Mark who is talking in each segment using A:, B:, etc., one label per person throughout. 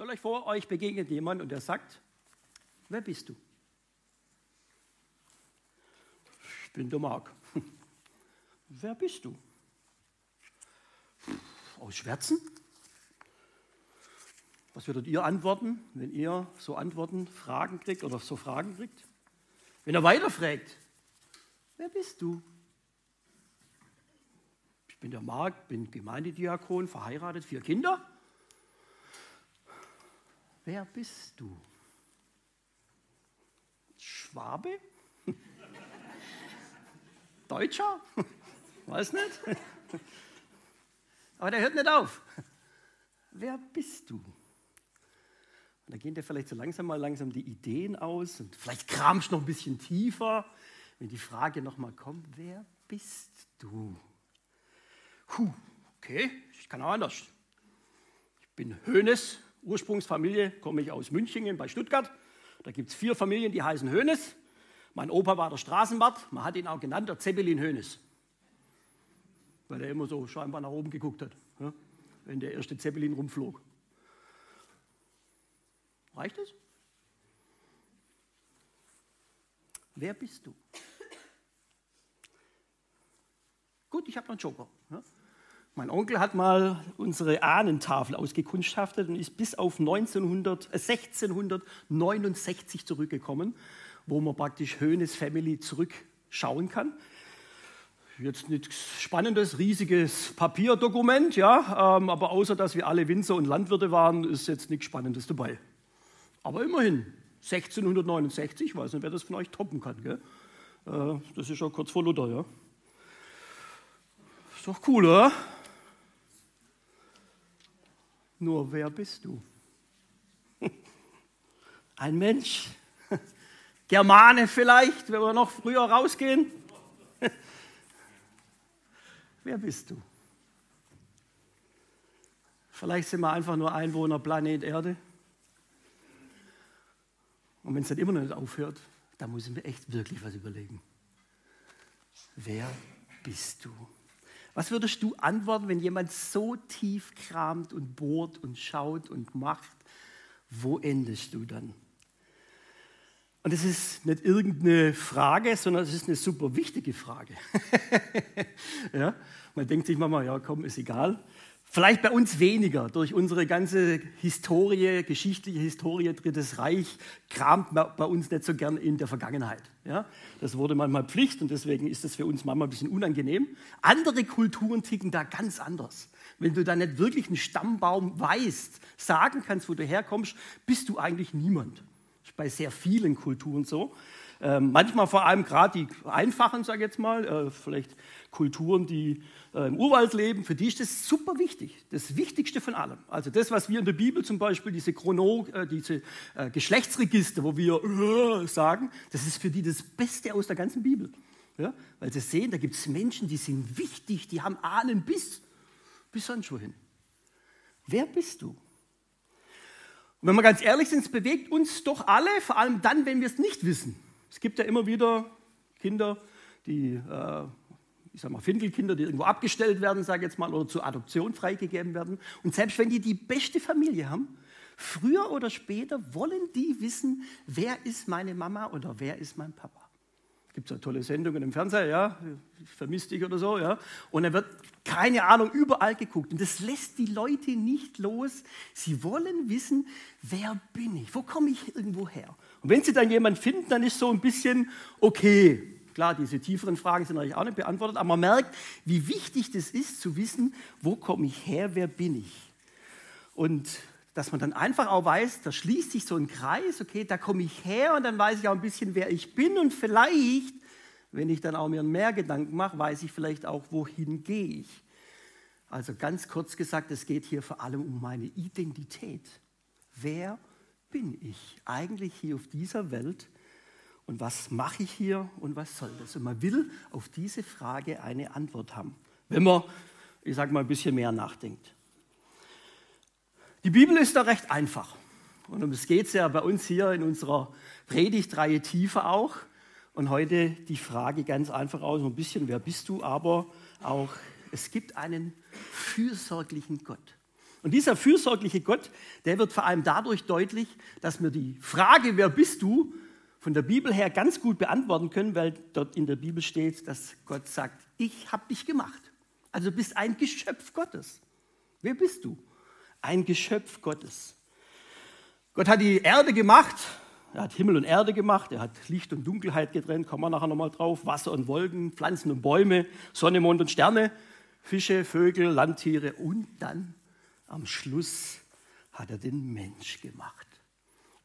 A: Stellt euch vor, euch begegnet jemand und der sagt, wer bist du? Ich bin der Marc. Wer bist du? Aus Schwärzen? Was würdet ihr antworten, wenn ihr so Antworten, Fragen kriegt oder so Fragen kriegt? Wenn er weiter fragt, wer bist du? Ich bin der Marc, bin Gemeindediakon, verheiratet, vier Kinder. Wer bist du? Schwabe? Deutscher? Weiß nicht. Aber der hört nicht auf. Wer bist du? Und da gehen dir vielleicht so langsam mal langsam die Ideen aus und vielleicht kramst du noch ein bisschen tiefer, wenn die Frage nochmal kommt, wer bist du? Puh, okay, ich kann auch anders. Ich bin Hönes, Ursprungsfamilie, komme ich aus Münchingen bei Stuttgart. Da gibt es vier Familien, die heißen Hönes. Mein Opa war der Straßenwart, man hat ihn auch genannt, der Zeppelin Hönes. Weil er immer so scheinbar nach oben geguckt hat, ja, wenn der erste Zeppelin rumflog. Reicht es? Wer bist du? Gut, ich habe noch einen Joker. Ja. Mein Onkel hat mal unsere Ahnentafel ausgekundschaftet und ist bis auf 1900, äh 1669 zurückgekommen wo man praktisch Höhnes Family zurückschauen kann. Jetzt nichts Spannendes, riesiges Papierdokument, ja, ähm, aber außer dass wir alle Winzer und Landwirte waren, ist jetzt nichts Spannendes dabei. Aber immerhin, 1669, ich weiß nicht, wer das von euch toppen kann, gell? Äh, das ist schon kurz vor Luther, ja. Ist doch cool, oder? Nur wer bist du? Ein Mensch, Germane vielleicht, wenn wir noch früher rausgehen. Wer bist du? Vielleicht sind wir einfach nur Einwohner Planet Erde. Und wenn es dann immer noch nicht aufhört, dann müssen wir echt wirklich was überlegen. Wer bist du? Was würdest du antworten, wenn jemand so tief kramt und bohrt und schaut und macht? Wo endest du dann? Und es ist nicht irgendeine Frage, sondern es ist eine super wichtige Frage. ja? Man denkt sich manchmal, ja komm, ist egal. Vielleicht bei uns weniger. Durch unsere ganze Historie, geschichtliche Historie, Drittes Reich, kramt man bei uns nicht so gern in der Vergangenheit. Ja? Das wurde manchmal Pflicht und deswegen ist das für uns manchmal ein bisschen unangenehm. Andere Kulturen ticken da ganz anders. Wenn du da nicht wirklich einen Stammbaum weißt, sagen kannst, wo du herkommst, bist du eigentlich niemand bei sehr vielen Kulturen so. Ähm, manchmal vor allem gerade die einfachen, sage ich jetzt mal, äh, vielleicht Kulturen, die äh, im Urwald leben, für die ist das super wichtig, das Wichtigste von allem. Also das, was wir in der Bibel zum Beispiel, diese Chrono, äh, diese Geschlechtsregister, wo wir sagen, das ist für die das Beste aus der ganzen Bibel. Ja? Weil sie sehen, da gibt es Menschen, die sind wichtig, die haben Ahnen bis, bis sonst wohin. Wer bist du? Und wenn wir ganz ehrlich sind, es bewegt uns doch alle, vor allem dann, wenn wir es nicht wissen. Es gibt ja immer wieder Kinder, die, äh, ich sag mal, Findelkinder, die irgendwo abgestellt werden, sage jetzt mal, oder zur Adoption freigegeben werden. Und selbst wenn die die beste Familie haben, früher oder später wollen die wissen, wer ist meine Mama oder wer ist mein Papa. Es gibt so tolle Sendungen im Fernseher, ja, ich vermisse dich oder so, ja. Und er wird, keine Ahnung, überall geguckt. Und das lässt die Leute nicht los. Sie wollen wissen, wer bin ich? Wo komme ich irgendwo her? Und wenn sie dann jemanden finden, dann ist so ein bisschen okay. Klar, diese tieferen Fragen sind natürlich auch nicht beantwortet, aber man merkt, wie wichtig das ist, zu wissen, wo komme ich her, wer bin ich? Und dass man dann einfach auch weiß, da schließt sich so ein Kreis, okay, da komme ich her und dann weiß ich auch ein bisschen, wer ich bin und vielleicht, wenn ich dann auch mir mehr Gedanken mache, weiß ich vielleicht auch, wohin gehe ich. Also ganz kurz gesagt, es geht hier vor allem um meine Identität. Wer bin ich eigentlich hier auf dieser Welt und was mache ich hier und was soll das? Und man will auf diese Frage eine Antwort haben, wenn man, ich sage mal, ein bisschen mehr nachdenkt. Die Bibel ist da recht einfach. Und um es geht es ja bei uns hier in unserer Predigtreihe tiefer auch. Und heute die Frage ganz einfach aus, ein bisschen, wer bist du, aber auch, es gibt einen fürsorglichen Gott. Und dieser fürsorgliche Gott, der wird vor allem dadurch deutlich, dass wir die Frage, wer bist du, von der Bibel her ganz gut beantworten können, weil dort in der Bibel steht, dass Gott sagt, ich habe dich gemacht. Also bist ein Geschöpf Gottes. Wer bist du? Ein Geschöpf Gottes. Gott hat die Erde gemacht, er hat Himmel und Erde gemacht, er hat Licht und Dunkelheit getrennt, kommen wir nachher nochmal drauf, Wasser und Wolken, Pflanzen und Bäume, Sonne, Mond und Sterne, Fische, Vögel, Landtiere und dann am Schluss hat er den Mensch gemacht.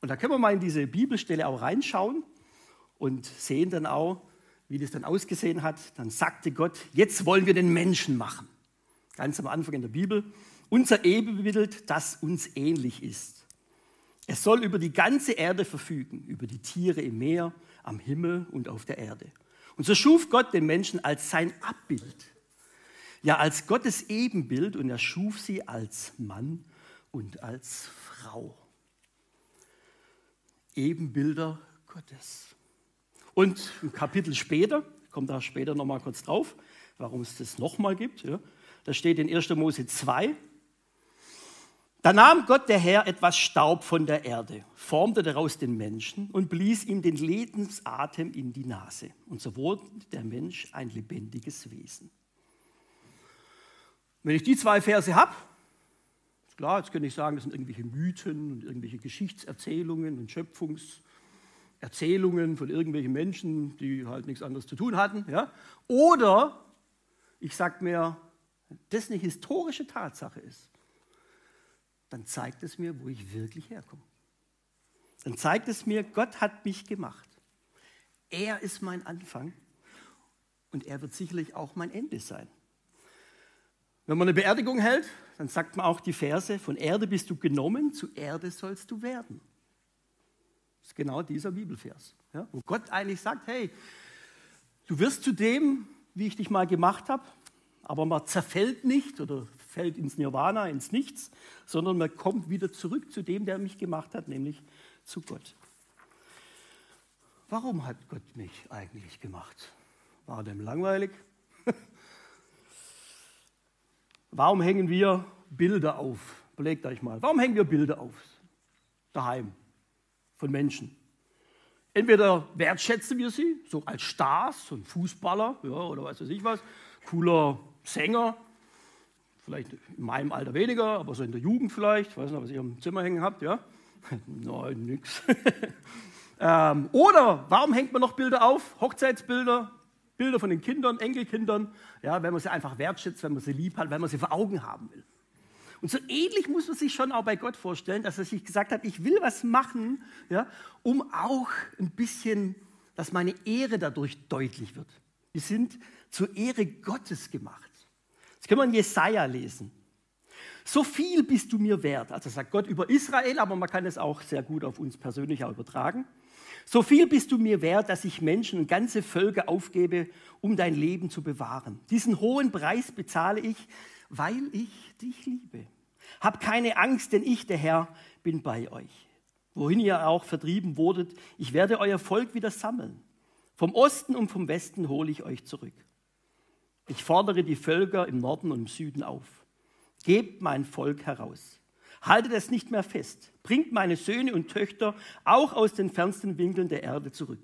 A: Und da können wir mal in diese Bibelstelle auch reinschauen und sehen dann auch, wie das dann ausgesehen hat. Dann sagte Gott, jetzt wollen wir den Menschen machen. Ganz am Anfang in der Bibel. Unser Ebenbild, das uns ähnlich ist. Es soll über die ganze Erde verfügen, über die Tiere im Meer, am Himmel und auf der Erde. Und so schuf Gott den Menschen als sein Abbild ja als Gottes Ebenbild und er schuf sie als Mann und als Frau. Ebenbilder Gottes. Und ein Kapitel später, kommt da später nochmal kurz drauf, warum es das nochmal gibt, ja, da steht in 1. Mose 2, da nahm Gott der Herr etwas Staub von der Erde, formte daraus den Menschen und blies ihm den Lebensatem in die Nase. Und so wurde der Mensch ein lebendiges Wesen. Wenn ich die zwei Verse habe, ist klar, jetzt könnte ich sagen, das sind irgendwelche Mythen und irgendwelche Geschichtserzählungen und Schöpfungserzählungen von irgendwelchen Menschen, die halt nichts anderes zu tun hatten. Ja? Oder ich sage mir, das eine historische Tatsache ist, dann zeigt es mir, wo ich wirklich herkomme. Dann zeigt es mir, Gott hat mich gemacht. Er ist mein Anfang und er wird sicherlich auch mein Ende sein. Wenn man eine Beerdigung hält, dann sagt man auch die Verse, von Erde bist du genommen, zu Erde sollst du werden. Das ist genau dieser Bibelvers, ja, wo Gott eigentlich sagt, hey, du wirst zu dem, wie ich dich mal gemacht habe, aber man zerfällt nicht oder fällt ins Nirvana, ins Nichts, sondern man kommt wieder zurück zu dem, der mich gemacht hat, nämlich zu Gott. Warum hat Gott mich eigentlich gemacht? War dem langweilig? Warum hängen wir Bilder auf? Überlegt euch mal. Warum hängen wir Bilder auf? Daheim. Von Menschen. Entweder wertschätzen wir sie, so als Stars, so ein Fußballer ja, oder weiß ich was, cooler Sänger, vielleicht in meinem Alter weniger, aber so in der Jugend vielleicht, ich weiß nicht, was ihr im Zimmer hängen habt, ja? Nein, nix. ähm, oder warum hängt man noch Bilder auf? Hochzeitsbilder, Bilder von den Kindern, Enkelkindern, ja, wenn man sie einfach wertschätzt, wenn man sie lieb hat, wenn man sie vor Augen haben will. Und so ähnlich muss man sich schon auch bei Gott vorstellen, dass er sich gesagt hat, ich will was machen, ja, um auch ein bisschen, dass meine Ehre dadurch deutlich wird. Wir sind zur Ehre Gottes gemacht. Jetzt können wir in Jesaja lesen. So viel bist du mir wert. Also sagt Gott über Israel, aber man kann es auch sehr gut auf uns persönlich auch übertragen. So viel bist du mir wert, dass ich Menschen und ganze Völker aufgebe, um dein Leben zu bewahren. Diesen hohen Preis bezahle ich, weil ich dich liebe. Hab keine Angst, denn ich, der Herr, bin bei euch. Wohin ihr auch vertrieben wurdet, ich werde euer Volk wieder sammeln. Vom Osten und vom Westen hole ich euch zurück. Ich fordere die Völker im Norden und im Süden auf. Gebt mein Volk heraus. Haltet es nicht mehr fest. Bringt meine Söhne und Töchter auch aus den fernsten Winkeln der Erde zurück.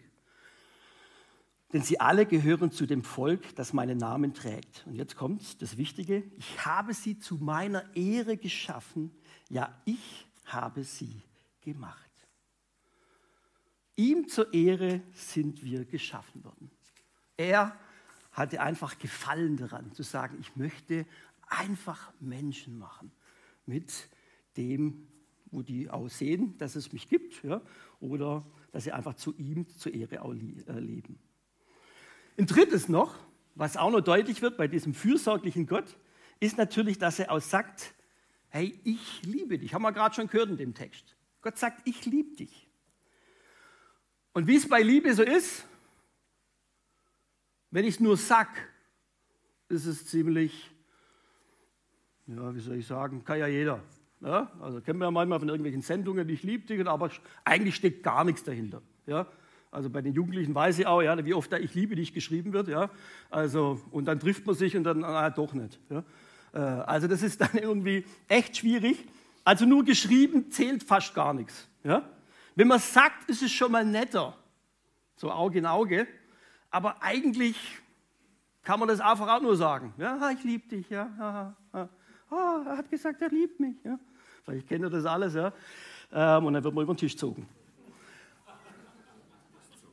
A: Denn sie alle gehören zu dem Volk, das meinen Namen trägt. Und jetzt kommt das Wichtige. Ich habe sie zu meiner Ehre geschaffen. Ja, ich habe sie gemacht. Ihm zur Ehre sind wir geschaffen worden. Er hatte einfach Gefallen daran, zu sagen, ich möchte einfach Menschen machen mit dem, wo die aussehen, dass es mich gibt, ja, oder dass sie einfach zu ihm zur Ehre auch äh, leben. Ein drittes noch, was auch noch deutlich wird bei diesem fürsorglichen Gott, ist natürlich, dass er auch sagt, hey, ich liebe dich. Haben wir gerade schon gehört in dem Text. Gott sagt, ich liebe dich. Und wie es bei Liebe so ist, wenn ich es nur sag, ist es ziemlich, ja, wie soll ich sagen, kann ja jeder. Ja, also kennen wir ja manchmal von irgendwelchen Sendungen, ich liebe dich, aber eigentlich steckt gar nichts dahinter. Ja, also bei den Jugendlichen weiß ich auch, ja, wie oft da ich liebe dich geschrieben wird. Ja, also, und dann trifft man sich und dann, ah, doch nicht. Ja. Äh, also das ist dann irgendwie echt schwierig. Also nur geschrieben zählt fast gar nichts. Ja? Wenn man sagt, ist es schon mal netter, so Auge in Auge. Aber eigentlich kann man das einfach auch nur sagen. Ja, ich liebe dich. Ja, oh, er hat gesagt, er liebt mich. Ja. Vielleicht kennt ihr das alles. Ja. Ähm, und dann wird man über den Tisch gezogen.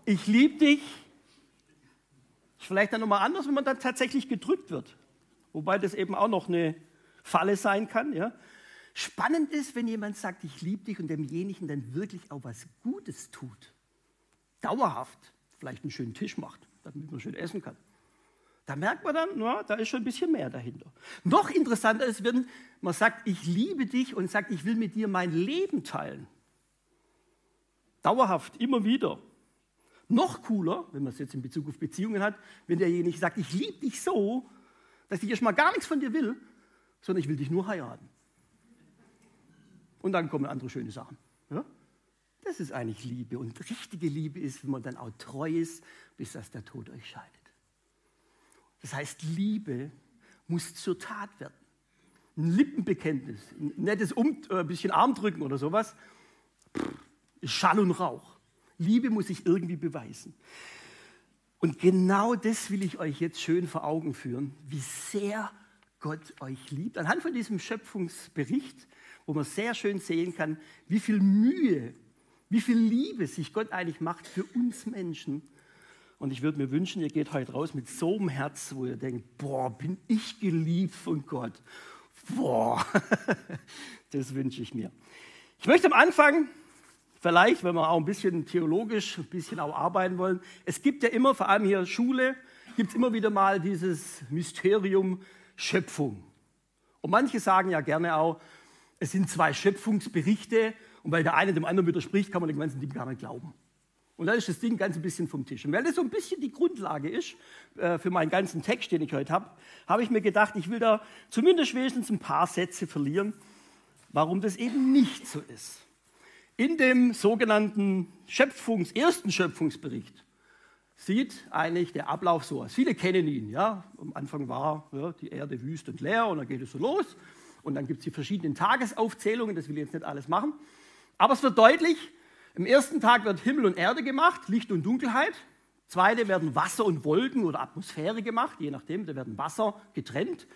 A: Ich liebe dich. Ist vielleicht dann nochmal anders, wenn man dann tatsächlich gedrückt wird. Wobei das eben auch noch eine Falle sein kann. Ja. Spannend ist, wenn jemand sagt, ich liebe dich und demjenigen dann wirklich auch was Gutes tut. Dauerhaft. Vielleicht einen schönen Tisch macht, damit man schön essen kann. Da merkt man dann, na, da ist schon ein bisschen mehr dahinter. Noch interessanter ist, wenn man sagt, ich liebe dich und sagt, ich will mit dir mein Leben teilen. Dauerhaft, immer wieder. Noch cooler, wenn man es jetzt in Bezug auf Beziehungen hat, wenn derjenige sagt, ich liebe dich so, dass ich erstmal gar nichts von dir will, sondern ich will dich nur heiraten. Und dann kommen andere schöne Sachen. Ja? Das ist eigentlich Liebe. Und richtige Liebe ist, wenn man dann auch treu ist, bis dass der Tod euch scheidet. Das heißt, Liebe muss zur Tat werden. Ein Lippenbekenntnis, ein nettes um, äh, bisschen Armdrücken oder sowas, ist Schall und Rauch. Liebe muss sich irgendwie beweisen. Und genau das will ich euch jetzt schön vor Augen führen, wie sehr Gott euch liebt. Anhand von diesem Schöpfungsbericht, wo man sehr schön sehen kann, wie viel Mühe, wie viel Liebe sich Gott eigentlich macht für uns Menschen und ich würde mir wünschen, ihr geht heute raus mit so einem Herz, wo ihr denkt, boah, bin ich geliebt von Gott. Boah, das wünsche ich mir. Ich möchte am Anfang, vielleicht, wenn wir auch ein bisschen theologisch, ein bisschen auch arbeiten wollen, es gibt ja immer, vor allem hier Schule, gibt es immer wieder mal dieses Mysterium Schöpfung. Und manche sagen ja gerne auch, es sind zwei Schöpfungsberichte und weil der eine dem anderen widerspricht, kann man dem ganzen Ding gar nicht glauben. Und dann ist das Ding ganz ein bisschen vom Tisch. Und weil das so ein bisschen die Grundlage ist äh, für meinen ganzen Text, den ich heute habe, habe ich mir gedacht, ich will da zumindest wenigstens ein paar Sätze verlieren, warum das eben nicht so ist. In dem sogenannten Schöpfungs-, ersten Schöpfungsbericht sieht eigentlich der Ablauf so aus. Viele kennen ihn. Ja? Am Anfang war ja, die Erde wüst und leer und dann geht es so los. Und dann gibt es die verschiedenen Tagesaufzählungen, das will ich jetzt nicht alles machen. Aber es wird deutlich, im ersten Tag wird Himmel und Erde gemacht, Licht und Dunkelheit. Zweite werden Wasser und Wolken oder Atmosphäre gemacht, je nachdem, da werden Wasser getrennt.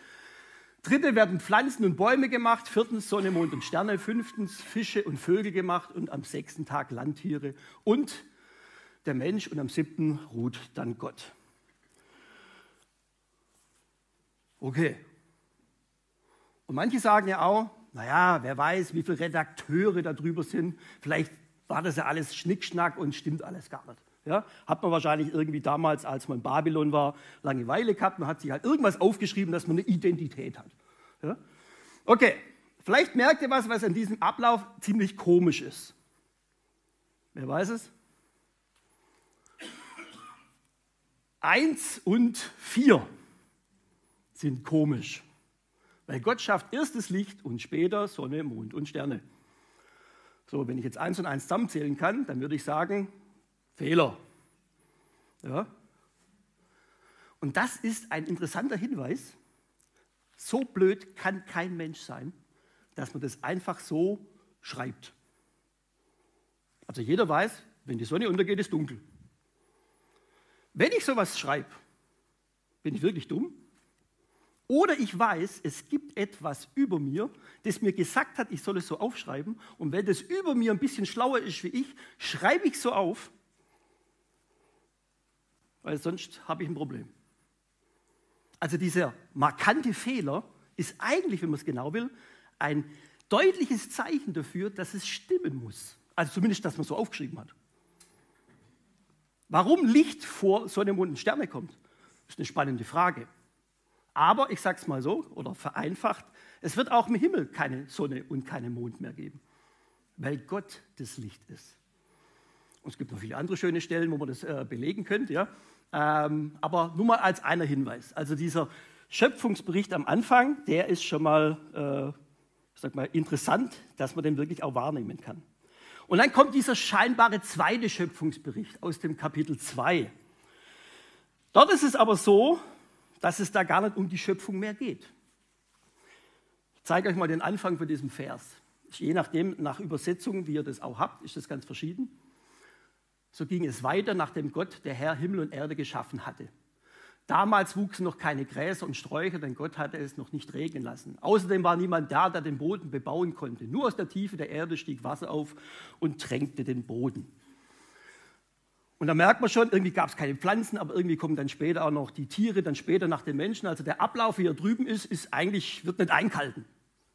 A: Dritte werden Pflanzen und Bäume gemacht, viertens Sonne, Mond und Sterne, fünftens Fische und Vögel gemacht und am sechsten Tag Landtiere und der Mensch und am siebten ruht dann Gott. Okay. Und manche sagen ja auch, naja, wer weiß, wie viele Redakteure darüber sind. Vielleicht war das ja alles Schnickschnack und stimmt alles gar nicht. Ja, hat man wahrscheinlich irgendwie damals, als man in Babylon war, Langeweile gehabt. Man hat sich halt irgendwas aufgeschrieben, dass man eine Identität hat. Ja? Okay, vielleicht merkt ihr was, was an diesem Ablauf ziemlich komisch ist. Wer weiß es? Eins und vier sind komisch. Weil Gott schafft erst das Licht und später Sonne, Mond und Sterne. So, wenn ich jetzt eins und eins zusammenzählen kann, dann würde ich sagen, Fehler. Ja? Und das ist ein interessanter Hinweis. So blöd kann kein Mensch sein, dass man das einfach so schreibt. Also jeder weiß, wenn die Sonne untergeht, ist dunkel. Wenn ich sowas schreibe, bin ich wirklich dumm? Oder ich weiß, es gibt etwas über mir, das mir gesagt hat, ich soll es so aufschreiben. Und wenn das über mir ein bisschen schlauer ist wie ich, schreibe ich so auf, weil sonst habe ich ein Problem. Also dieser markante Fehler ist eigentlich, wenn man es genau will, ein deutliches Zeichen dafür, dass es stimmen muss. Also zumindest, dass man so aufgeschrieben hat. Warum Licht vor Sonne, Mond und Sterne kommt, ist eine spannende Frage. Aber ich sage es mal so oder vereinfacht, es wird auch im Himmel keine Sonne und keinen Mond mehr geben, weil Gott das Licht ist. Und es gibt noch viele andere schöne Stellen, wo man das äh, belegen könnte. Ja? Ähm, aber nur mal als einer Hinweis. Also dieser Schöpfungsbericht am Anfang, der ist schon mal, äh, sag mal interessant, dass man den wirklich auch wahrnehmen kann. Und dann kommt dieser scheinbare zweite Schöpfungsbericht aus dem Kapitel 2. Dort ist es aber so, dass es da gar nicht um die Schöpfung mehr geht. Ich zeige euch mal den Anfang von diesem Vers. Je nachdem, nach Übersetzung, wie ihr das auch habt, ist das ganz verschieden. So ging es weiter, nachdem Gott der Herr Himmel und Erde geschaffen hatte. Damals wuchsen noch keine Gräser und Sträucher, denn Gott hatte es noch nicht regnen lassen. Außerdem war niemand da, der den Boden bebauen konnte. Nur aus der Tiefe der Erde stieg Wasser auf und tränkte den Boden. Und da merkt man schon, irgendwie gab es keine Pflanzen, aber irgendwie kommen dann später auch noch die Tiere, dann später nach den Menschen. Also der Ablauf, wie hier drüben ist, ist eigentlich, wird nicht einkalten.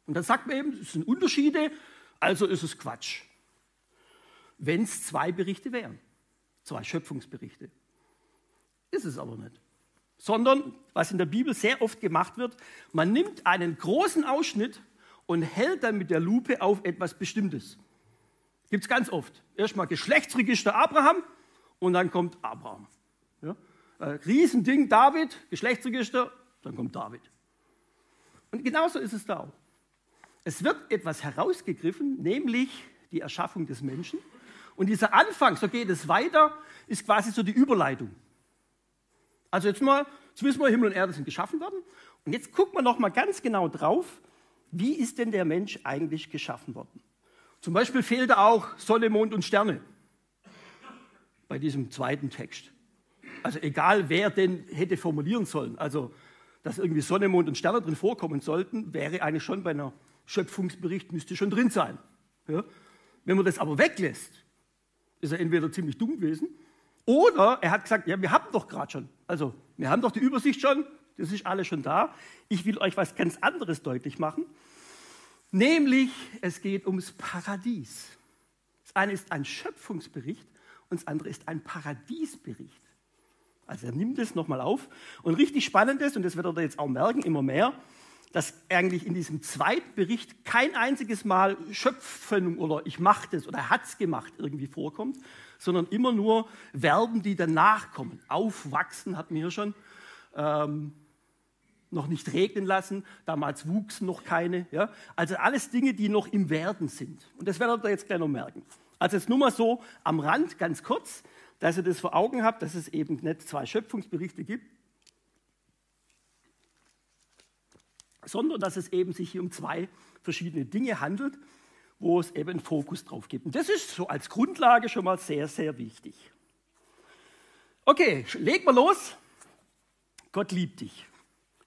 A: Und dann sagt man eben, es sind Unterschiede, also ist es Quatsch. Wenn es zwei Berichte wären, zwei Schöpfungsberichte. Ist es aber nicht sondern was in der Bibel sehr oft gemacht wird, man nimmt einen großen Ausschnitt und hält dann mit der Lupe auf etwas Bestimmtes. Gibt es ganz oft. Erstmal Geschlechtsregister Abraham und dann kommt Abraham. Ja? Äh, Riesending David, Geschlechtsregister, dann kommt David. Und genauso ist es da auch. Es wird etwas herausgegriffen, nämlich die Erschaffung des Menschen. Und dieser Anfang, so geht es weiter, ist quasi so die Überleitung. Also jetzt mal, jetzt wissen wir, Himmel und Erde sind geschaffen worden. Und jetzt gucken wir noch mal ganz genau drauf, wie ist denn der Mensch eigentlich geschaffen worden? Zum Beispiel fehlt auch Sonne, Mond und Sterne bei diesem zweiten Text. Also egal, wer denn hätte formulieren sollen, also dass irgendwie Sonne, Mond und Sterne drin vorkommen sollten, wäre eigentlich schon bei einer Schöpfungsbericht, müsste schon drin sein. Ja? Wenn man das aber weglässt, ist er entweder ziemlich dumm gewesen oder er hat gesagt, ja, wir haben doch gerade schon. Also, wir haben doch die Übersicht schon, das ist alles schon da. Ich will euch was ganz anderes deutlich machen. Nämlich, es geht ums Paradies. Das eine ist ein Schöpfungsbericht und das andere ist ein Paradiesbericht. Also er nimmt es nochmal auf. Und richtig spannend ist, und das werdet ihr jetzt auch merken, immer mehr, dass eigentlich in diesem zweiten Bericht kein einziges Mal Schöpfen oder ich mache das oder er hat es gemacht irgendwie vorkommt, sondern immer nur Verben, die danach kommen. Aufwachsen hatten wir hier schon. Ähm, noch nicht regnen lassen, damals wuchsen noch keine. Ja? Also alles Dinge, die noch im Werden sind. Und das werdet ihr jetzt gleich noch merken. Also jetzt nur mal so am Rand, ganz kurz, dass ihr das vor Augen habt, dass es eben nicht zwei Schöpfungsberichte gibt, sondern dass es eben sich hier um zwei verschiedene Dinge handelt wo es eben einen Fokus drauf gibt. Und das ist so als Grundlage schon mal sehr, sehr wichtig. Okay, leg mal los. Gott liebt dich.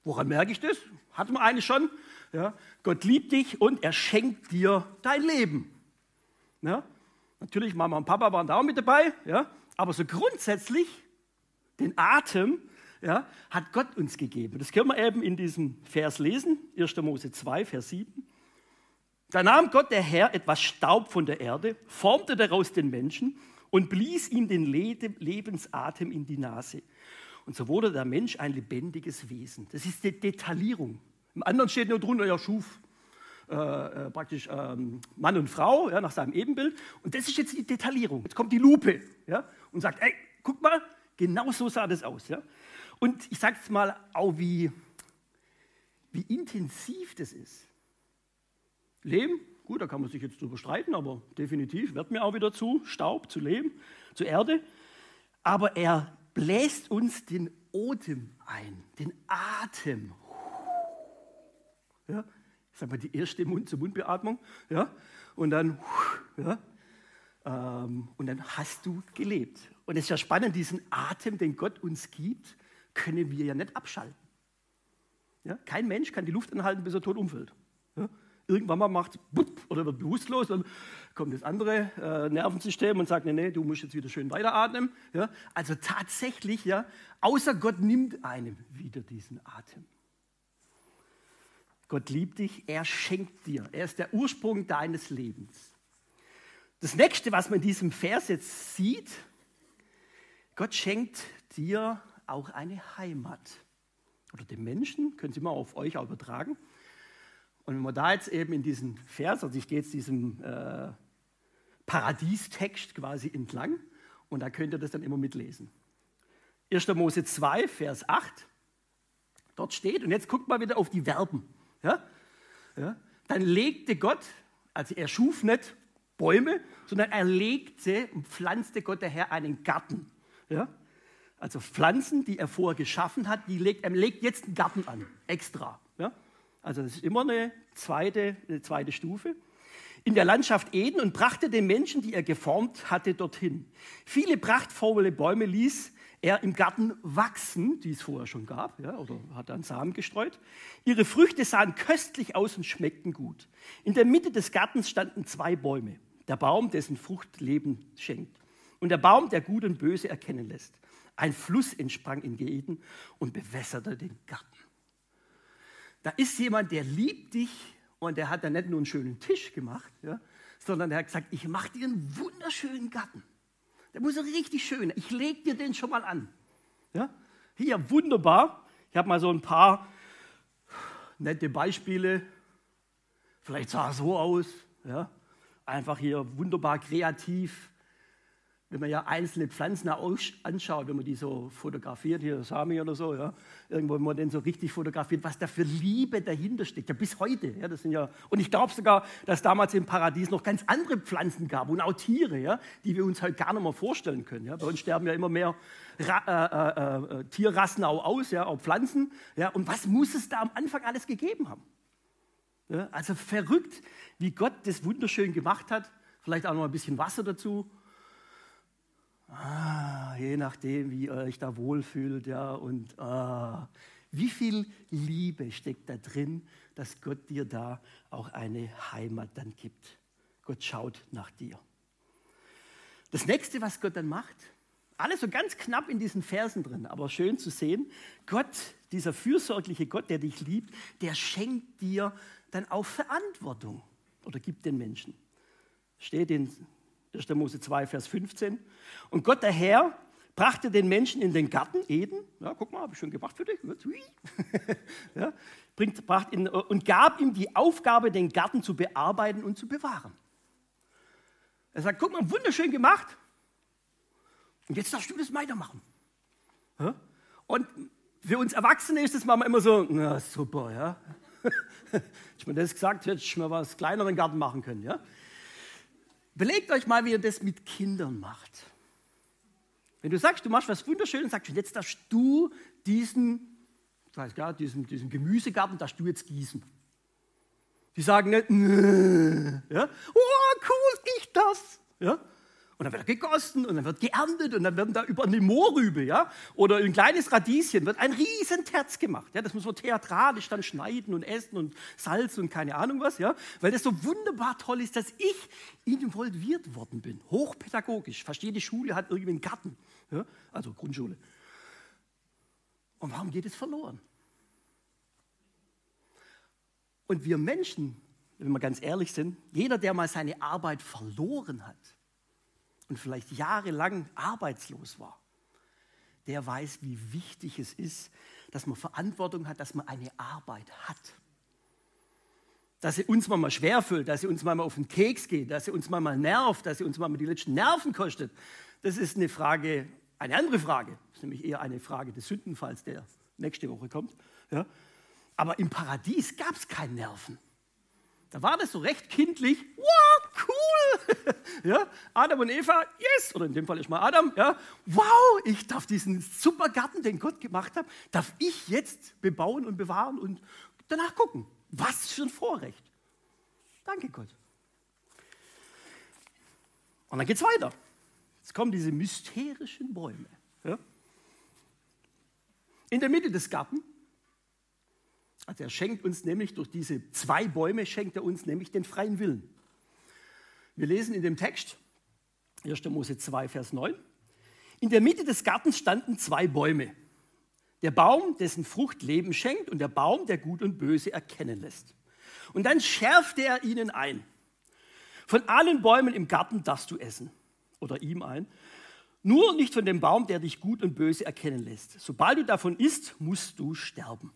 A: Woran merke ich das? Hatten wir eine schon. Ja, Gott liebt dich und er schenkt dir dein Leben. Ja, natürlich, Mama und Papa waren da auch mit dabei, ja, aber so grundsätzlich den Atem ja, hat Gott uns gegeben. Das können wir eben in diesem Vers lesen, 1. Mose 2, Vers 7. Da nahm Gott der Herr etwas Staub von der Erde, formte daraus den Menschen und blies ihm den Lebensatem in die Nase. Und so wurde der Mensch ein lebendiges Wesen. Das ist die Detaillierung. Im anderen steht nur drunter, er schuf äh, äh, praktisch ähm, Mann und Frau ja, nach seinem Ebenbild. Und das ist jetzt die Detaillierung. Jetzt kommt die Lupe ja, und sagt, ey, guck mal, genau so sah das aus. Ja. Und ich sage jetzt mal auch, wie, wie intensiv das ist. Lehm, gut, da kann man sich jetzt drüber streiten, aber definitiv wird mir auch wieder zu Staub, zu Lehm, zu Erde. Aber er bläst uns den Odem ein, den Atem. Ja, ich sag mal die erste Mund-zu-Mund-Beatmung. Ja, und dann, ja, ähm, und dann hast du gelebt. Und es ist ja spannend, diesen Atem, den Gott uns gibt, können wir ja nicht abschalten. Ja, kein Mensch kann die Luft anhalten, bis er tot umfällt. Ja, irgendwann mal macht es oder wird bewusstlos, dann kommt das andere äh, Nervensystem und sagt, nee, nee, du musst jetzt wieder schön weiteratmen. Ja? Also tatsächlich, ja, außer Gott nimmt einem wieder diesen Atem. Gott liebt dich, er schenkt dir, er ist der Ursprung deines Lebens. Das nächste, was man in diesem Vers jetzt sieht, Gott schenkt dir auch eine Heimat. Oder dem Menschen, können Sie mal auf euch auch übertragen. Und wenn man da jetzt eben in diesen Vers, also ich gehe jetzt diesem äh, Paradiestext quasi entlang und da könnt ihr das dann immer mitlesen. 1. Mose 2, Vers 8, dort steht, und jetzt guckt mal wieder auf die Verben. Ja? Ja? Dann legte Gott, also er schuf nicht Bäume, sondern er legte und pflanzte Gott der Herr einen Garten. Ja? Also Pflanzen, die er vorher geschaffen hat, die legt, er legt jetzt einen Garten an, extra. Ja? Also das ist immer eine zweite, eine zweite Stufe. In der Landschaft Eden und brachte den Menschen, die er geformt hatte, dorthin. Viele prachtvolle Bäume ließ er im Garten wachsen, die es vorher schon gab, ja, oder hat dann Samen gestreut. Ihre Früchte sahen köstlich aus und schmeckten gut. In der Mitte des Gartens standen zwei Bäume. Der Baum, dessen Frucht Leben schenkt. Und der Baum, der Gut und Böse erkennen lässt. Ein Fluss entsprang in Eden und bewässerte den Garten. Da ist jemand, der liebt dich und der hat da nicht nur einen schönen Tisch gemacht, ja, sondern der hat gesagt, ich mache dir einen wunderschönen Garten. Der muss richtig schön. Ich lege dir den schon mal an. Ja? Hier, wunderbar. Ich habe mal so ein paar nette Beispiele. Vielleicht sah es so aus. Ja? Einfach hier wunderbar kreativ wenn man ja einzelne Pflanzen anschaut, wenn man die so fotografiert, hier Sami oder so, ja, irgendwo, wenn man den so richtig fotografiert, was da für Liebe dahinter steckt, ja, bis heute. Ja, das sind ja, und ich glaube sogar, dass damals im Paradies noch ganz andere Pflanzen gab und auch Tiere, ja, die wir uns halt gar nicht mehr vorstellen können. Ja. Bei uns sterben ja immer mehr Ra äh, äh, äh, Tierrassen auch aus, ja, auch Pflanzen. Ja, und was muss es da am Anfang alles gegeben haben? Ja, also verrückt, wie Gott das wunderschön gemacht hat. Vielleicht auch noch ein bisschen Wasser dazu Ah, je nachdem, wie ihr euch da wohlfühlt, ja, und ah, wie viel Liebe steckt da drin, dass Gott dir da auch eine Heimat dann gibt. Gott schaut nach dir. Das nächste, was Gott dann macht, alles so ganz knapp in diesen Versen drin, aber schön zu sehen, Gott, dieser fürsorgliche Gott, der dich liebt, der schenkt dir dann auch Verantwortung oder gibt den Menschen. Steht in 1. Mose 2, Vers 15. Und Gott der Herr brachte den Menschen in den Garten Eden. Ja, guck mal, habe ich schon gemacht für dich. ja, bringt, bracht ihn, und gab ihm die Aufgabe, den Garten zu bearbeiten und zu bewahren. Er sagt: Guck mal, wunderschön gemacht. Und jetzt darfst du das weitermachen. Ja? Und für uns Erwachsene ist das manchmal immer so: Na super, ja. ich mir das gesagt, hätte ich mir was kleineren Garten machen können. Ja? Belegt euch mal, wie ihr das mit Kindern macht. Wenn du sagst, du machst was Wunderschönes, sagst du, jetzt darfst du diesen, ich weiß gar, diesen, diesen Gemüsegarten, darfst du jetzt gießen. Die sagen nicht, ja, oh cool, ich das. Ja? Und dann wird er gegossen und dann wird geerntet und dann werden da über eine Mohrrübe, ja, oder ein kleines Radieschen wird ein riesen Terz gemacht. Ja, das muss man theatralisch dann schneiden und essen und Salz und keine Ahnung was, ja, weil das so wunderbar toll ist, dass ich involviert worden bin. Hochpädagogisch. Fast jede Schule hat irgendwie einen Garten, ja, also Grundschule. Und warum geht es verloren? Und wir Menschen, wenn wir ganz ehrlich sind, jeder, der mal seine Arbeit verloren hat, und vielleicht jahrelang arbeitslos war, der weiß, wie wichtig es ist, dass man Verantwortung hat, dass man eine Arbeit hat. Dass sie uns mal schwerfüllt, dass sie uns mal auf den Keks geht, dass sie uns mal nervt, dass sie uns mal die letzten Nerven kostet. Das ist eine Frage, eine andere Frage. Das ist nämlich eher eine Frage des Sündenfalls, der nächste Woche kommt. Ja. Aber im Paradies gab es keine Nerven. Da war das so recht kindlich. Wow, cool! ja, Adam und Eva, yes! Oder in dem Fall ist mal Adam. Ja, wow, ich darf diesen super Garten, den Gott gemacht hat, darf ich jetzt bebauen und bewahren und danach gucken. Was für ein Vorrecht. Danke Gott. Und dann geht es weiter. Jetzt kommen diese mysterischen Bäume. Ja? In der Mitte des Garten also er schenkt uns nämlich durch diese zwei Bäume, schenkt er uns nämlich den freien Willen. Wir lesen in dem Text, 1. Mose 2, Vers 9, in der Mitte des Gartens standen zwei Bäume. Der Baum, dessen Frucht Leben schenkt und der Baum, der Gut und Böse erkennen lässt. Und dann schärfte er ihnen ein. Von allen Bäumen im Garten darfst du essen. Oder ihm ein. Nur nicht von dem Baum, der dich gut und böse erkennen lässt. Sobald du davon isst, musst du sterben.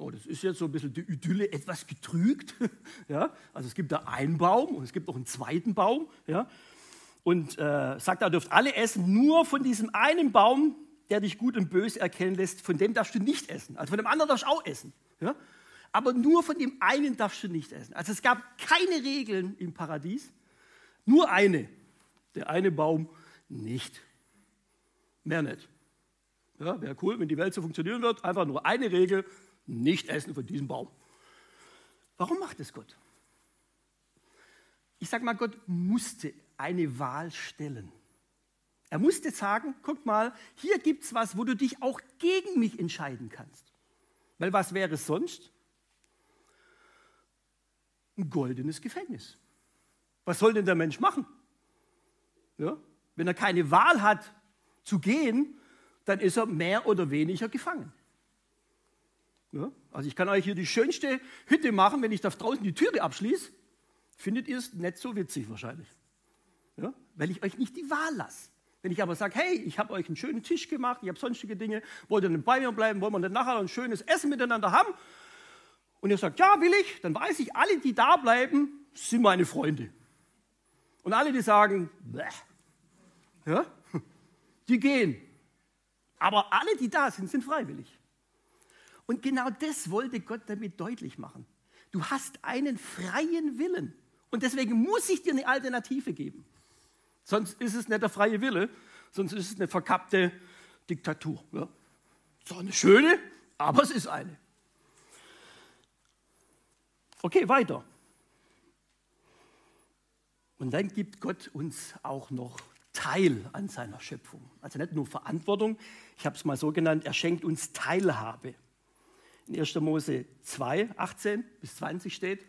A: Oh, das ist jetzt so ein bisschen die Idylle etwas getrügt. ja? Also es gibt da einen Baum und es gibt noch einen zweiten Baum. Ja? Und äh, sagt, da dürft alle essen, nur von diesem einen Baum, der dich gut und böse erkennen lässt, von dem darfst du nicht essen. Also von dem anderen darfst du auch essen. Ja? Aber nur von dem einen darfst du nicht essen. Also es gab keine Regeln im Paradies, nur eine. Der eine Baum nicht. Mehr nicht. Ja, wäre cool, wenn die Welt so funktionieren wird. Einfach nur eine Regel, nicht essen von diesem Baum. Warum macht es Gott? Ich sage mal, Gott musste eine Wahl stellen. Er musste sagen, guck mal, hier gibt es was, wo du dich auch gegen mich entscheiden kannst. Weil was wäre es sonst? Ein goldenes Gefängnis. Was soll denn der Mensch machen? Ja? Wenn er keine Wahl hat zu gehen, dann ist er mehr oder weniger gefangen. Ja? Also ich kann euch hier die schönste Hütte machen, wenn ich da draußen die Türe abschließe. Findet ihr es nicht so witzig wahrscheinlich. Ja? Weil ich euch nicht die Wahl lasse. Wenn ich aber sage, hey, ich habe euch einen schönen Tisch gemacht, ich habe sonstige Dinge, wollt ihr denn bei mir bleiben, wollen wir dann nachher ein schönes Essen miteinander haben? Und ihr sagt, ja, will ich, dann weiß ich, alle, die da bleiben, sind meine Freunde. Und alle, die sagen, ja, die gehen. Aber alle, die da sind, sind freiwillig. Und genau das wollte Gott damit deutlich machen. Du hast einen freien Willen. Und deswegen muss ich dir eine Alternative geben. Sonst ist es nicht der freie Wille, sonst ist es eine verkappte Diktatur. Ja. So eine schöne, aber es ist eine. Okay, weiter. Und dann gibt Gott uns auch noch Teil an seiner Schöpfung. Also nicht nur Verantwortung, ich habe es mal so genannt, er schenkt uns Teilhabe. In 1. Mose 2, 18 bis 20 steht,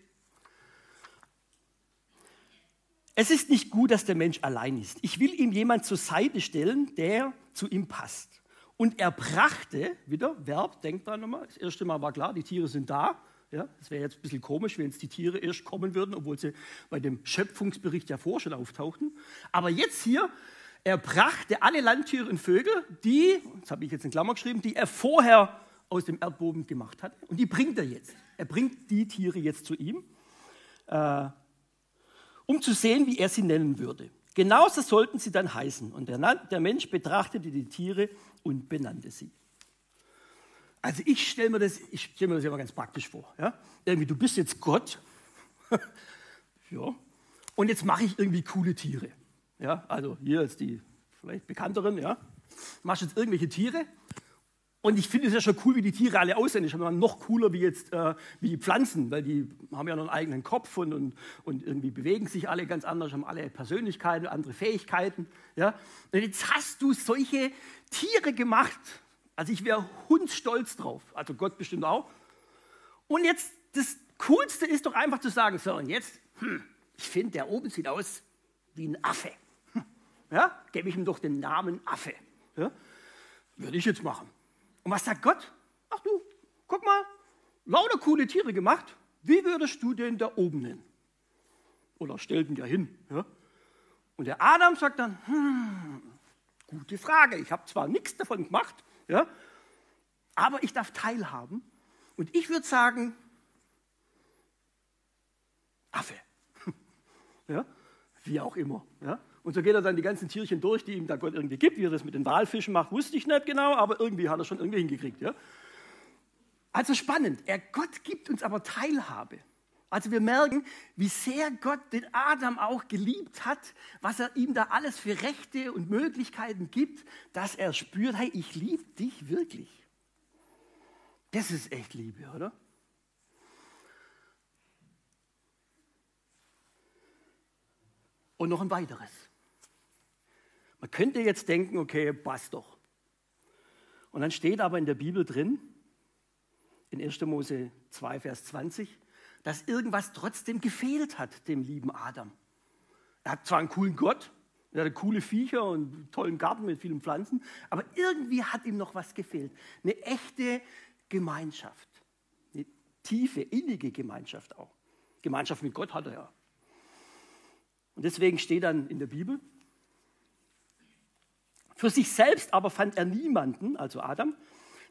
A: Es ist nicht gut, dass der Mensch allein ist. Ich will ihm jemand zur Seite stellen, der zu ihm passt. Und er brachte, wieder Verb, denkt da nochmal, das erste Mal war klar, die Tiere sind da. Ja, das wäre jetzt ein bisschen komisch, wenn jetzt die Tiere erst kommen würden, obwohl sie bei dem Schöpfungsbericht ja vor schon auftauchten. Aber jetzt hier, er brachte alle Landtiere und Vögel, die, das habe ich jetzt in Klammer geschrieben, die er vorher aus dem Erdboden gemacht hat. Und die bringt er jetzt. Er bringt die Tiere jetzt zu ihm. Äh, um zu sehen, wie er sie nennen würde. Genauso sollten sie dann heißen. Und der, der Mensch betrachtete die Tiere und benannte sie. Also ich stelle mir das, ich stelle mir das immer ganz praktisch vor. Ja? Irgendwie, du bist jetzt Gott. ja. Und jetzt mache ich irgendwie coole Tiere. Ja? Also hier ist die vielleicht bekannteren, ja. Machst jetzt irgendwelche Tiere und ich finde es ja schon cool, wie die Tiere alle aussehen. Ich habe noch cooler wie jetzt äh, wie die Pflanzen, weil die haben ja noch einen eigenen Kopf und, und, und irgendwie bewegen sich alle ganz anders, haben alle Persönlichkeiten, andere Fähigkeiten. Ja? Und jetzt hast du solche Tiere gemacht. Also ich wäre hundstolz drauf. Also Gott bestimmt auch. Und jetzt, das Coolste ist doch einfach zu sagen, so und jetzt, hm, ich finde, der oben sieht aus wie ein Affe. Hm, ja? Gebe ich ihm doch den Namen Affe. Ja? Würde ich jetzt machen. Und was sagt Gott? Ach du, guck mal, lauter coole Tiere gemacht. Wie würdest du den da oben nennen? Oder stellt ihn ja hin. Ja? Und der Adam sagt dann, hm, gute Frage, ich habe zwar nichts davon gemacht, ja, aber ich darf teilhaben. Und ich würde sagen, Affe. Ja? Wie auch immer. Ja? Und so geht er dann die ganzen Tierchen durch, die ihm da Gott irgendwie gibt. Wie er das mit den Walfischen macht, wusste ich nicht genau, aber irgendwie hat er schon irgendwie hingekriegt. Ja? Also spannend. Er, Gott gibt uns aber Teilhabe. Also wir merken, wie sehr Gott den Adam auch geliebt hat, was er ihm da alles für Rechte und Möglichkeiten gibt, dass er spürt, hey, ich liebe dich wirklich. Das ist echt Liebe, oder? Und noch ein weiteres. Man könnte jetzt denken, okay, passt doch. Und dann steht aber in der Bibel drin, in 1. Mose 2, Vers 20, dass irgendwas trotzdem gefehlt hat dem lieben Adam. Er hat zwar einen coolen Gott, er hatte coole Viecher und einen tollen Garten mit vielen Pflanzen, aber irgendwie hat ihm noch was gefehlt. Eine echte Gemeinschaft, eine tiefe, innige Gemeinschaft auch. Gemeinschaft mit Gott hat er ja. Und deswegen steht dann in der Bibel, für sich selbst aber fand er niemanden, also Adam,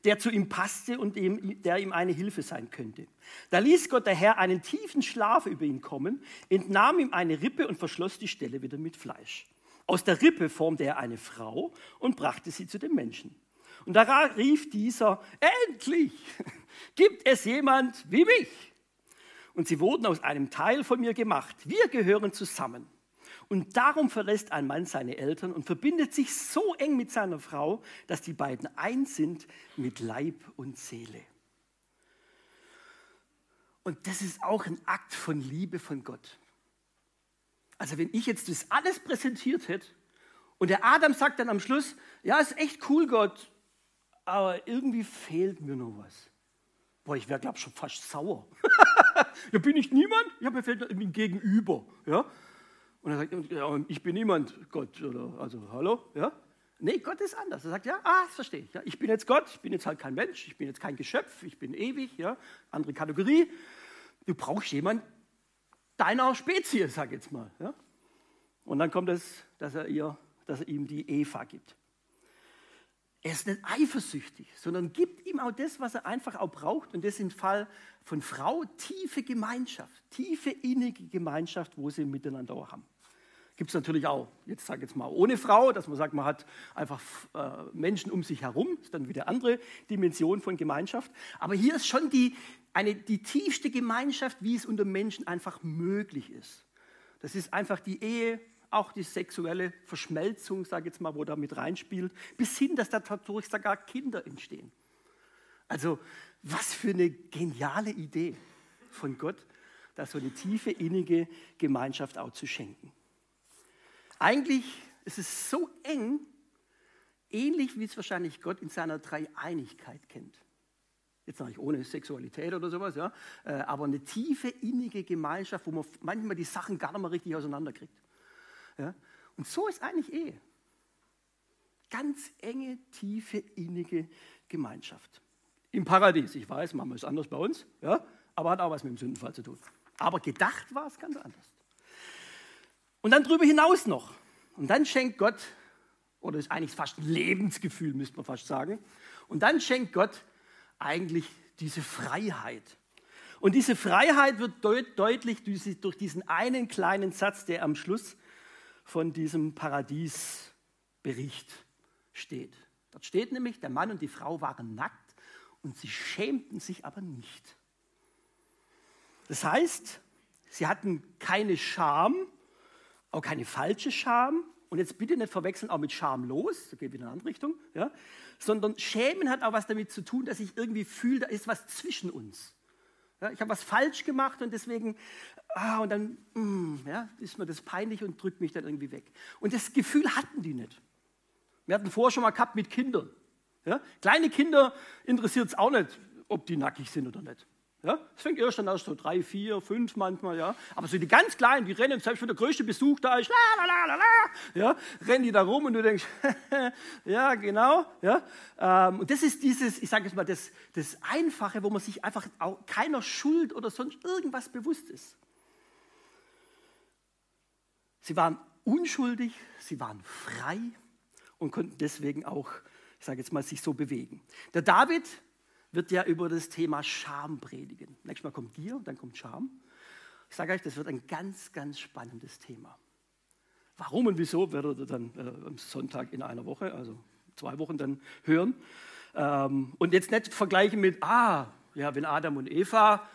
A: der zu ihm passte und dem, der ihm eine Hilfe sein könnte. Da ließ Gott der Herr einen tiefen Schlaf über ihn kommen, entnahm ihm eine Rippe und verschloss die Stelle wieder mit Fleisch. Aus der Rippe formte er eine Frau und brachte sie zu dem Menschen. Und da rief dieser, endlich gibt es jemand wie mich. Und sie wurden aus einem Teil von mir gemacht. Wir gehören zusammen. Und darum verlässt ein Mann seine Eltern und verbindet sich so eng mit seiner Frau, dass die beiden eins sind mit Leib und Seele. Und das ist auch ein Akt von Liebe von Gott. Also wenn ich jetzt das alles präsentiert hätte und der Adam sagt dann am Schluss, ja, ist echt cool, Gott, aber irgendwie fehlt mir noch was. Boah, ich wäre, glaube ich, schon fast sauer. ja, bin ich niemand? Ja, mir fehlt ein Gegenüber. Ja? Und er sagt, ich bin niemand, Gott. Oder, also, hallo? Ja? Nee, Gott ist anders. Er sagt, ja, ah, das verstehe ich. Ja, ich bin jetzt Gott, ich bin jetzt halt kein Mensch, ich bin jetzt kein Geschöpf, ich bin ewig, ja, andere Kategorie. Du brauchst jemanden deiner Spezies, sag jetzt mal. Ja? Und dann kommt es, dass er, ihr, dass er ihm die Eva gibt. Er ist nicht eifersüchtig, sondern gibt ihm auch das, was er einfach auch braucht. Und das im Fall von Frau tiefe Gemeinschaft, tiefe innige Gemeinschaft, wo sie miteinander auch haben. Gibt es natürlich auch, jetzt sage ich jetzt mal, ohne Frau, dass man sagt, man hat einfach äh, Menschen um sich herum, ist dann wieder andere Dimension von Gemeinschaft. Aber hier ist schon die, eine, die tiefste Gemeinschaft, wie es unter Menschen einfach möglich ist. Das ist einfach die Ehe, auch die sexuelle Verschmelzung, sage ich jetzt mal, wo da mit reinspielt, bis hin, dass dadurch sogar Kinder entstehen. Also, was für eine geniale Idee von Gott, da so eine tiefe, innige Gemeinschaft auch zu schenken. Eigentlich ist es so eng, ähnlich wie es wahrscheinlich Gott in seiner Dreieinigkeit kennt. Jetzt nicht ohne Sexualität oder sowas, ja, äh, aber eine tiefe, innige Gemeinschaft, wo man manchmal die Sachen gar nicht mehr richtig auseinanderkriegt. Ja? Und so ist eigentlich Ehe. Ganz enge, tiefe, innige Gemeinschaft. Im Paradies, ich weiß, Mama ist anders bei uns, ja, aber hat auch was mit dem Sündenfall zu tun. Aber gedacht war es ganz anders. Und dann darüber hinaus noch. Und dann schenkt Gott, oder ist eigentlich fast ein Lebensgefühl, müsste man fast sagen. Und dann schenkt Gott eigentlich diese Freiheit. Und diese Freiheit wird deut deutlich durch diesen einen kleinen Satz, der am Schluss von diesem Paradiesbericht steht. Dort steht nämlich, der Mann und die Frau waren nackt und sie schämten sich aber nicht. Das heißt, sie hatten keine Scham, auch keine falsche Scham. Und jetzt bitte nicht verwechseln auch mit schamlos, da geht wieder in eine andere Richtung, ja? sondern Schämen hat auch was damit zu tun, dass ich irgendwie fühle, da ist was zwischen uns. Ja, ich habe was falsch gemacht und deswegen, ah, und dann mm, ja, ist mir das peinlich und drückt mich dann irgendwie weg. Und das Gefühl hatten die nicht. Wir hatten vorher schon mal gehabt mit Kindern. Ja? Kleine Kinder interessiert es auch nicht, ob die nackig sind oder nicht. Ja, es fängt erst dann aus so drei, vier, fünf manchmal, ja. Aber so die ganz Kleinen, die rennen, selbst wenn der größte Besuch da ist, la, la, la, la, ja, rennen die da rum und du denkst, ja, genau, ja. Ähm, und das ist dieses, ich sage jetzt mal, das, das Einfache, wo man sich einfach auch keiner Schuld oder sonst irgendwas bewusst ist. Sie waren unschuldig, sie waren frei und konnten deswegen auch, ich sage jetzt mal, sich so bewegen. Der David, wird ja über das Thema Scham predigen. Nächstes Mal kommt Gier, dann kommt Scham. Ich sage euch, das wird ein ganz, ganz spannendes Thema. Warum und wieso werdet ihr dann äh, am Sonntag in einer Woche, also zwei Wochen dann hören. Ähm, und jetzt nicht vergleichen mit, ah, ja, wenn Adam und Eva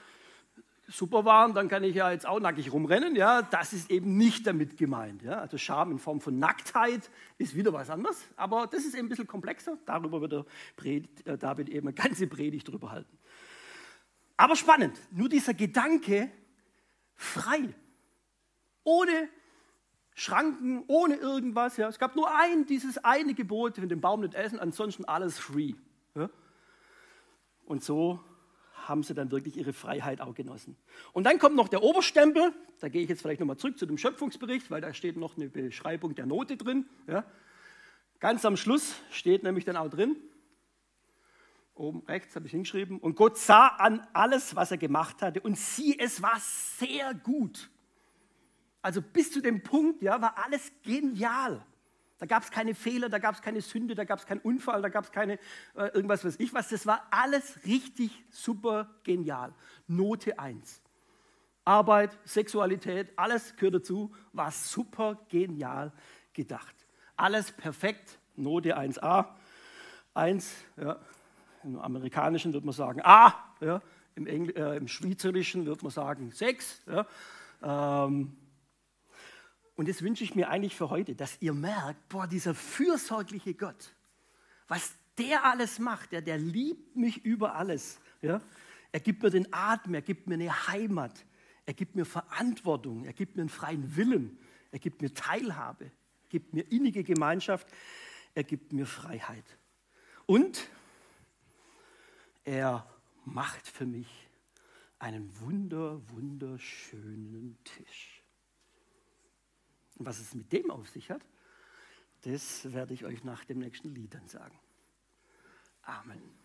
A: super waren, dann kann ich ja jetzt auch nackig rumrennen. Ja, das ist eben nicht damit gemeint. Ja. Also Scham in Form von Nacktheit ist wieder was anderes, aber das ist eben ein bisschen komplexer. Darüber wird der Predigt, äh, David eben eine ganze Predigt drüber halten. Aber spannend, nur dieser Gedanke, frei, ohne Schranken, ohne irgendwas. Ja. Es gab nur ein, dieses eine Gebot, den Baum nicht essen, ansonsten alles free. Ja. Und so haben sie dann wirklich ihre Freiheit auch genossen. Und dann kommt noch der Oberstempel, da gehe ich jetzt vielleicht nochmal zurück zu dem Schöpfungsbericht, weil da steht noch eine Beschreibung der Note drin. Ja. Ganz am Schluss steht nämlich dann auch drin, oben rechts habe ich hingeschrieben, und Gott sah an alles, was er gemacht hatte, und sieh, es war sehr gut. Also bis zu dem Punkt, ja, war alles genial. Da gab es keine Fehler, da gab es keine Sünde, da gab es keinen Unfall, da gab es keine äh, irgendwas, weiß ich was. Das war alles richtig super genial. Note 1. Arbeit, Sexualität, alles gehört dazu, war super genial gedacht. Alles perfekt, Note 1a. 1, ja, im Amerikanischen würde man sagen A, ja, im, Engl äh, im Schweizerischen würde man sagen 6. Ja, ähm, und das wünsche ich mir eigentlich für heute, dass ihr merkt, boah, dieser fürsorgliche Gott, was der alles macht, der, der liebt mich über alles. Ja? Er gibt mir den Atem, er gibt mir eine Heimat, er gibt mir Verantwortung, er gibt mir einen freien Willen, er gibt mir Teilhabe, er gibt mir innige Gemeinschaft, er gibt mir Freiheit. Und er macht für mich einen wunder, wunderschönen Tisch. Was es mit dem auf sich hat, das werde ich euch nach dem nächsten Lied dann sagen. Amen.